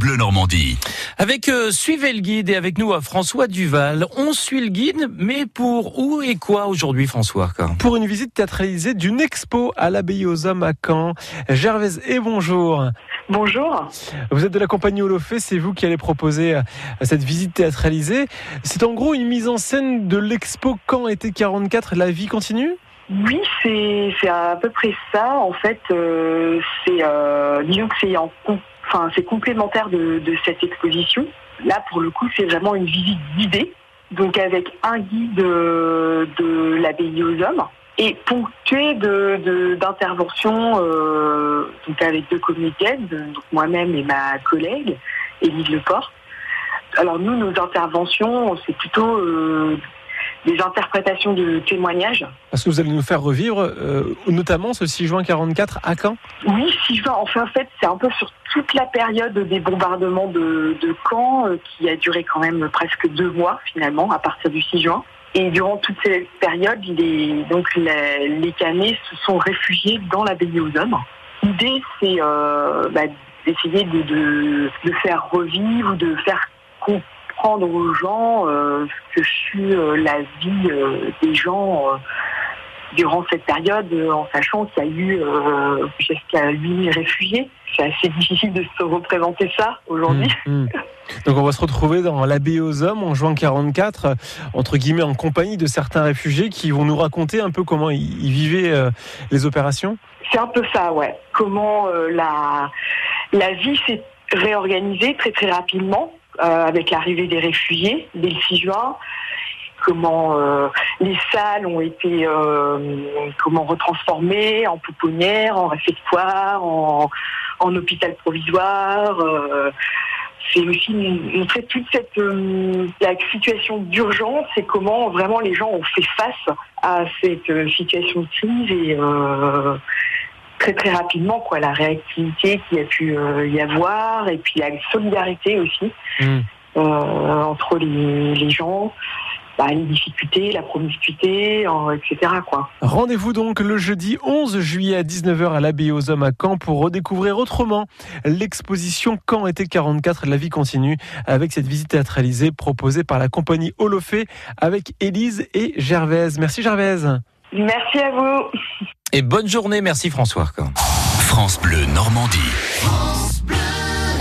Bleu Normandie. Avec euh, Suivez le guide et avec nous à François Duval. On suit le guide, mais pour où et quoi aujourd'hui François Pour une visite théâtralisée d'une expo à l'abbaye aux hommes à Caen. Gervaise et bonjour. Bonjour. Vous êtes de la compagnie Holofé, c'est vous qui allez proposer euh, cette visite théâtralisée. C'est en gros une mise en scène de l'expo Caen été 44, la vie continue? Oui, c'est à peu près ça. En fait, euh, c'est euh, disons que c'est en enfin c'est complémentaire de, cette exposition. Là, pour le coup, c'est vraiment une visite guidée, donc avec un guide de, de l'abbaye aux hommes et ponctué de d'interventions euh, donc avec deux comédiennes, donc moi-même et ma collègue Élise Leport. Alors nous, nos interventions, c'est plutôt euh, des interprétations de témoignages. Parce que vous allez nous faire revivre, euh, notamment ce 6 juin 44 à Caen Oui, 6 juin. Enfin, en fait, c'est un peu sur toute la période des bombardements de, de Caen, euh, qui a duré quand même presque deux mois, finalement, à partir du 6 juin. Et durant toute cette période, les, donc les, les Canets se sont réfugiés dans l'abbaye aux hommes. L'idée, c'est euh, bah, d'essayer de, de, de, faire revivre, de faire aux gens euh, ce que fut euh, la vie euh, des gens durant cette période, en sachant qu'il y a eu jusqu'à 8000 réfugiés. C'est assez difficile de se représenter ça aujourd'hui. Mmh, mmh. Donc on va se retrouver dans l'abbaye aux hommes en juin 44, entre guillemets en compagnie de certains réfugiés qui vont nous raconter un peu comment ils, vivaient les opérations. C'est un peu ça, ouais. Comment la, la vie s'est réorganisée très très rapidement euh, avec l'arrivée des réfugiés dès le 6 juin comment euh, les salles ont été euh, comment retransformées en pouponnières, en réfectoire, en, hôpital provisoire. c'est aussi toute cette situation d'urgence et comment vraiment les gens ont fait face à cette situation de crise et très très rapidement quoi la réactivité qu'il y a pu euh, y avoir et puis la solidarité aussi hmm. euh, entre les, gens bah, les difficultés, la promiscuité, etc. Quoi. Rendez-vous donc le jeudi 11 juillet à 19h à l'abbaye aux hommes à Caen pour redécouvrir autrement l'exposition Caen été 44, la vie continue, avec cette visite théâtralisée proposée par la compagnie Holofé avec Élise et Gervaise. Merci Gervaise. Merci à vous. Et bonne journée, merci François. France Bleu Normandie.